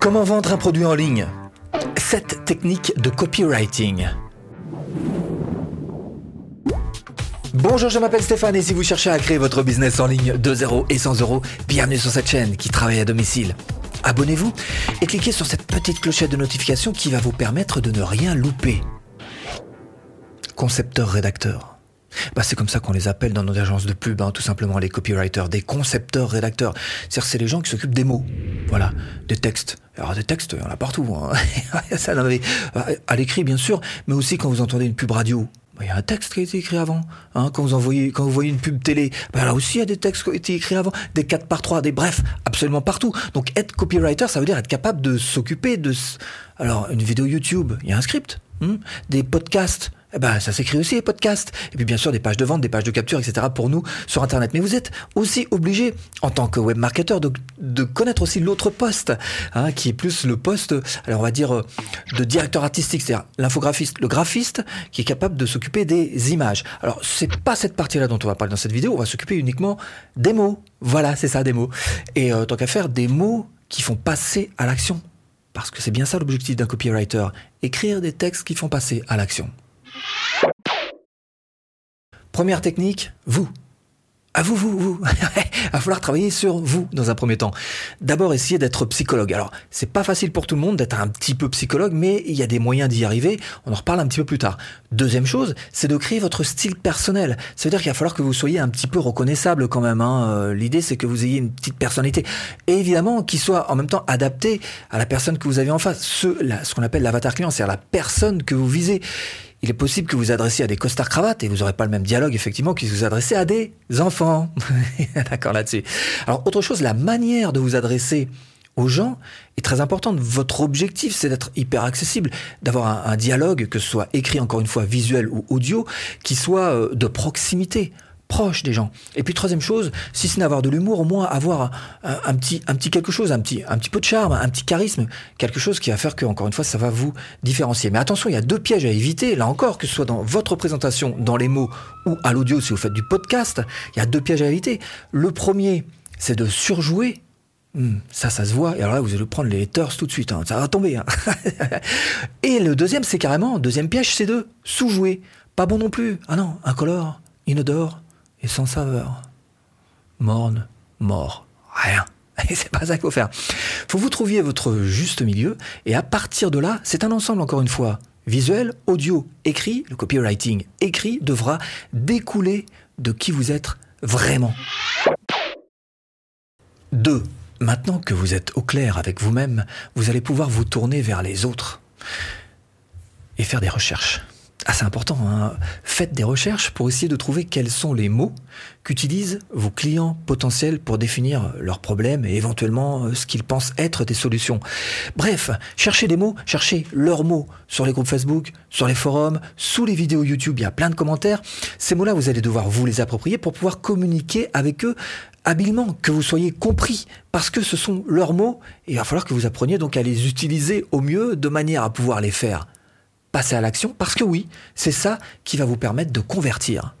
Comment vendre un produit en ligne? 7 techniques de copywriting. Bonjour, je m'appelle Stéphane et si vous cherchez à créer votre business en ligne de 0 et 100 euros, bienvenue sur cette chaîne qui travaille à domicile. Abonnez-vous et cliquez sur cette petite clochette de notification qui va vous permettre de ne rien louper. Concepteur-rédacteur. Bah, c'est comme ça qu'on les appelle dans nos agences de pub, hein, tout simplement les copywriters, des concepteurs rédacteurs. C'est-à-dire c'est les gens qui s'occupent des mots, voilà, des textes. Alors des textes, il y en a partout. Hein. ça, à l'écrit bien sûr, mais aussi quand vous entendez une pub radio. Bah, il y a un texte qui a été écrit avant. Hein, quand vous envoyez, quand vous voyez une pub télé, bah, là aussi il y a des textes qui ont été écrits avant, des 4 par 3, des bref, absolument partout. Donc être copywriter, ça veut dire être capable de s'occuper de. Alors une vidéo YouTube, il y a un script. Hmm, des podcasts, eh ben, ça s'écrit aussi les podcasts. Et puis bien sûr des pages de vente, des pages de capture, etc. pour nous sur Internet. Mais vous êtes aussi obligé, en tant que web marketeur, de, de connaître aussi l'autre poste, hein, qui est plus le poste, alors on va dire, euh, de directeur artistique, c'est-à-dire l'infographiste, le graphiste, qui est capable de s'occuper des images. Alors c'est pas cette partie-là dont on va parler dans cette vidéo. On va s'occuper uniquement des mots. Voilà, c'est ça, des mots. Et euh, tant qu'à faire, des mots qui font passer à l'action. Parce que c'est bien ça l'objectif d'un copywriter, écrire des textes qui font passer à l'action. Première technique, vous. À vous, vous, vous. Il va falloir travailler sur vous dans un premier temps. D'abord, essayer d'être psychologue. Alors, c'est pas facile pour tout le monde d'être un petit peu psychologue, mais il y a des moyens d'y arriver. On en reparle un petit peu plus tard. Deuxième chose, c'est de créer votre style personnel. Ça veut dire qu'il va falloir que vous soyez un petit peu reconnaissable quand même. Hein. Euh, l'idée, c'est que vous ayez une petite personnalité. Et évidemment, qu'il soit en même temps adapté à la personne que vous avez en face. Ce, ce qu'on appelle l'avatar client, c'est-à-dire la personne que vous visez il est possible que vous adressiez à des costards cravates et vous n'aurez pas le même dialogue effectivement que si vous adressez à des enfants. D'accord là-dessus. Alors autre chose, la manière de vous adresser aux gens est très importante. Votre objectif, c'est d'être hyper accessible, d'avoir un, dialogue, que ce soit écrit encore une fois, visuel ou audio, qui soit euh, de proximité proche des gens. Et puis troisième chose, si ce n'est avoir de l'humour, au moins avoir un, petit, un petit quelque chose, un petit, un petit peu de charme, un petit charisme, quelque chose qui va faire que, encore une fois, ça va vous différencier. Mais attention, il y a deux pièges à éviter, là encore, que ce soit dans votre présentation, dans les mots ou à l'audio si vous faites du podcast, il y a deux pièges à éviter. Le premier, c'est de surjouer hmm, ça, ça se voit. Et alors là, vous allez prendre les haters tout de suite. Hein. Ça va tomber. Hein. et le deuxième, c'est carrément, deuxième piège, c'est de sous-jouer. Pas bon non plus. Ah non, incolore, inodore, et sans saveur. Morne, mort, rien. Et c'est pas ça qu'il faut faire. Faut que vous trouviez votre juste milieu, et à partir de là, c'est un ensemble encore une fois. Visuel, audio, écrit, le copywriting écrit devra découler de qui vous êtes vraiment. 2. Maintenant que vous êtes au clair avec vous-même, vous allez pouvoir vous tourner vers les autres et faire des recherches. Ah, c'est important. Hein. Faites des recherches pour essayer de trouver quels sont les mots qu'utilisent vos clients potentiels pour définir leurs problèmes et éventuellement euh, ce qu'ils pensent être des solutions. Bref, cherchez des mots, cherchez leurs mots sur les groupes Facebook, sur les forums, sous les vidéos YouTube. Il y a plein de commentaires. Ces mots-là, vous allez devoir vous les approprier pour pouvoir communiquer avec eux habilement, que vous soyez compris, parce que ce sont leurs mots, et il va falloir que vous appreniez donc à les utiliser au mieux de manière à pouvoir les faire passer à l'action, parce que oui, c'est ça qui va vous permettre de convertir.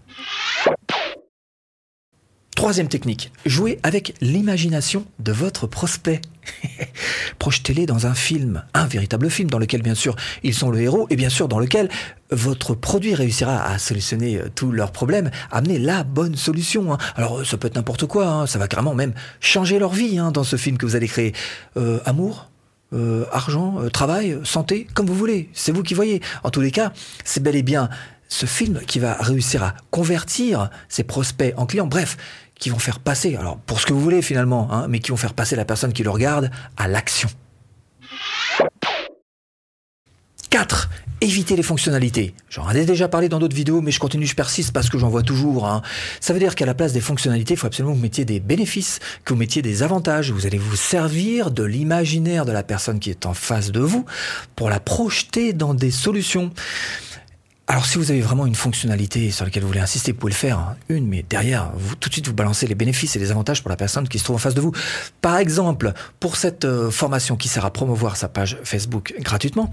Troisième technique, jouez avec l'imagination de votre prospect. Projetez-les dans un film, un véritable film dans lequel bien sûr ils sont le héros et bien sûr dans lequel votre produit réussira à solutionner euh, tous leurs problèmes, amener la bonne solution. Hein. Alors ça peut être n'importe quoi, hein. ça va carrément même changer leur vie hein, dans ce film que vous allez créer. Euh, amour, euh, argent, euh, travail, santé, comme vous voulez. C'est vous qui voyez. En tous les cas, c'est bel et bien ce film qui va réussir à convertir ses prospects en clients. Bref, qui vont faire passer, alors pour ce que vous voulez finalement, hein, mais qui vont faire passer la personne qui le regarde à l'action. 4. Évitez les fonctionnalités. J'en ai déjà parlé dans d'autres vidéos, mais je continue, je persiste parce que j'en vois toujours. Hein. Ça veut dire qu'à la place des fonctionnalités, il faut absolument que vous mettiez des bénéfices, que vous mettiez des avantages. Vous allez vous servir de l'imaginaire de la personne qui est en face de vous pour la projeter dans des solutions. Alors si vous avez vraiment une fonctionnalité sur laquelle vous voulez insister, vous pouvez le faire, hein. une, mais derrière, vous, tout de suite, vous balancez les bénéfices et les avantages pour la personne qui se trouve en face de vous. Par exemple, pour cette euh, formation qui sert à promouvoir sa page Facebook gratuitement,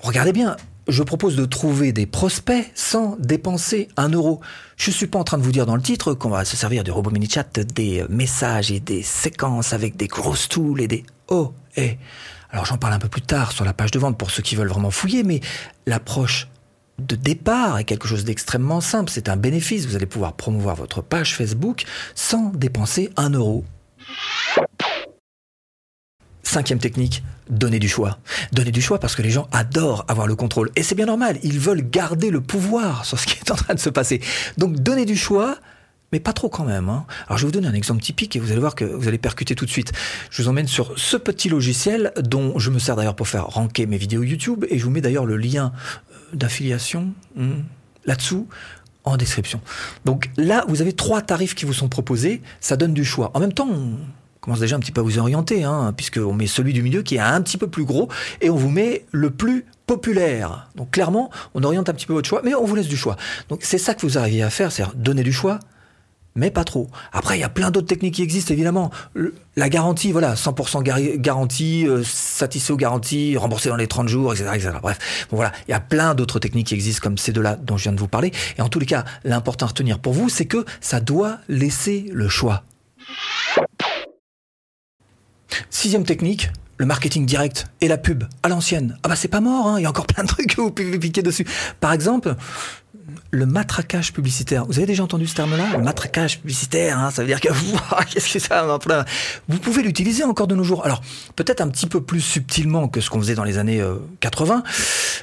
regardez bien, je propose de trouver des prospects sans dépenser un euro. Je suis pas en train de vous dire dans le titre qu'on va se servir du robot mini chat des messages et des séquences avec des grosses tools et des oh et Alors j'en parle un peu plus tard sur la page de vente pour ceux qui veulent vraiment fouiller, mais l'approche de départ est quelque chose d'extrêmement simple. C'est un bénéfice. Vous allez pouvoir promouvoir votre page Facebook sans dépenser un euro. Cinquième technique, donner du choix. Donner du choix parce que les gens adorent avoir le contrôle. Et c'est bien normal, ils veulent garder le pouvoir sur ce qui est en train de se passer. Donc donner du choix, mais pas trop quand même. Hein. Alors je vais vous donner un exemple typique et vous allez voir que vous allez percuter tout de suite. Je vous emmène sur ce petit logiciel dont je me sers d'ailleurs pour faire ranker mes vidéos YouTube et je vous mets d'ailleurs le lien d'affiliation hmm, là-dessous en description. Donc là, vous avez trois tarifs qui vous sont proposés, ça donne du choix. En même temps, on commence déjà un petit peu à vous orienter, hein, puisqu'on met celui du milieu qui est un petit peu plus gros et on vous met le plus populaire. Donc clairement, on oriente un petit peu votre choix, mais on vous laisse du choix. Donc c'est ça que vous arrivez à faire, c'est donner du choix, mais pas trop. Après, il y a plein d'autres techniques qui existent, évidemment. La garantie, voilà, 100% garantie, euh, satisfait aux garanties, remboursé dans les 30 jours, etc. etc. Bref, bon, voilà, il y a plein d'autres techniques qui existent comme ces deux-là dont je viens de vous parler. Et en tous les cas, l'important à retenir pour vous, c'est que ça doit laisser le choix. Sixième technique, le marketing direct et la pub à l'ancienne. Ah bah c'est pas mort, hein, il y a encore plein de trucs que vous pouvez piquer dessus. Par exemple, le matraquage publicitaire. Vous avez déjà entendu ce terme-là Le matraquage publicitaire, hein, ça veut dire que qu'est-ce que ça Vous pouvez l'utiliser encore de nos jours. Alors peut-être un petit peu plus subtilement que ce qu'on faisait dans les années 80. Euh,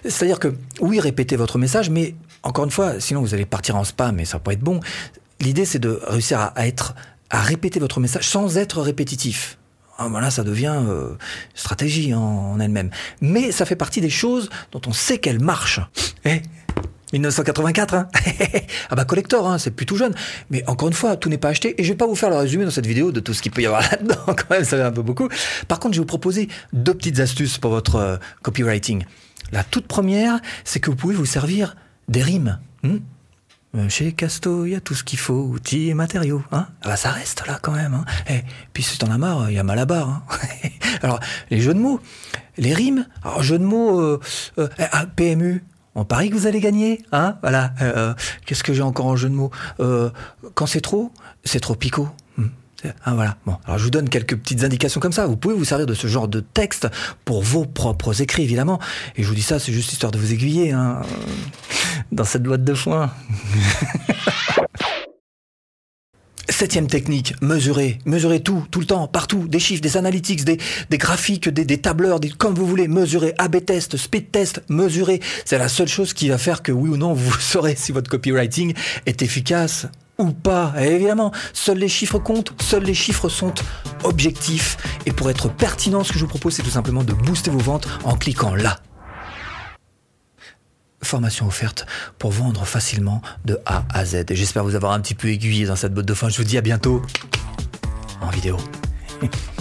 C'est-à-dire que oui, répétez votre message, mais encore une fois, sinon vous allez partir en spam et ça va pas être bon. L'idée c'est de réussir à, être à répéter votre message sans être répétitif. Ah, voilà, ça devient euh, stratégie en, elle-même. Mais ça fait partie des choses dont on sait qu'elles marchent. Eh 1984, hein ah bah collector, hein, c'est plus tout jeune. Mais encore une fois, tout n'est pas acheté et je vais pas vous faire le résumé dans cette vidéo de tout ce qu'il peut y avoir là-dedans. Quand même, ça fait un peu beaucoup. Par contre, je vais vous proposer deux petites astuces pour votre euh, copywriting. La toute première, c'est que vous pouvez vous servir des rimes. Hmm euh, chez Casto, il y a tout ce qu'il faut, outils et matériaux. Hein ah bah ça reste là quand même. Hein et eh, puis si t'en as marre, il y a mal à barre. Hein alors, les jeux de mots, les rimes. Alors, jeux de mots, euh, euh, ah, PMU, on parie que vous allez gagner, hein Voilà. Euh, Qu'est-ce que j'ai encore en jeu de mots? Euh, Quand c'est trop, c'est trop picot. Hmm. Ah, voilà. Bon, alors je vous donne quelques petites indications comme ça. Vous pouvez vous servir de ce genre de texte pour vos propres écrits, évidemment. Et je vous dis ça, c'est juste histoire de vous aiguiller, hein, dans cette boîte de foin. Septième technique, mesurer, mesurer tout, tout le temps, partout, des chiffres, des analytics, des, graphiques, des, tableurs, des, comme vous voulez, mesurer, A-B test, speed test, mesurer. C'est la seule chose qui va faire que oui ou non, vous saurez si votre copywriting est efficace ou pas. Évidemment, seuls les chiffres comptent, seuls les chiffres sont objectifs. Et pour être pertinent, ce que je vous propose, c'est tout simplement de booster vos ventes en cliquant là formation offerte pour vendre facilement de A à Z. J'espère vous avoir un petit peu aiguillé dans cette botte de fin. Je vous dis à bientôt en vidéo.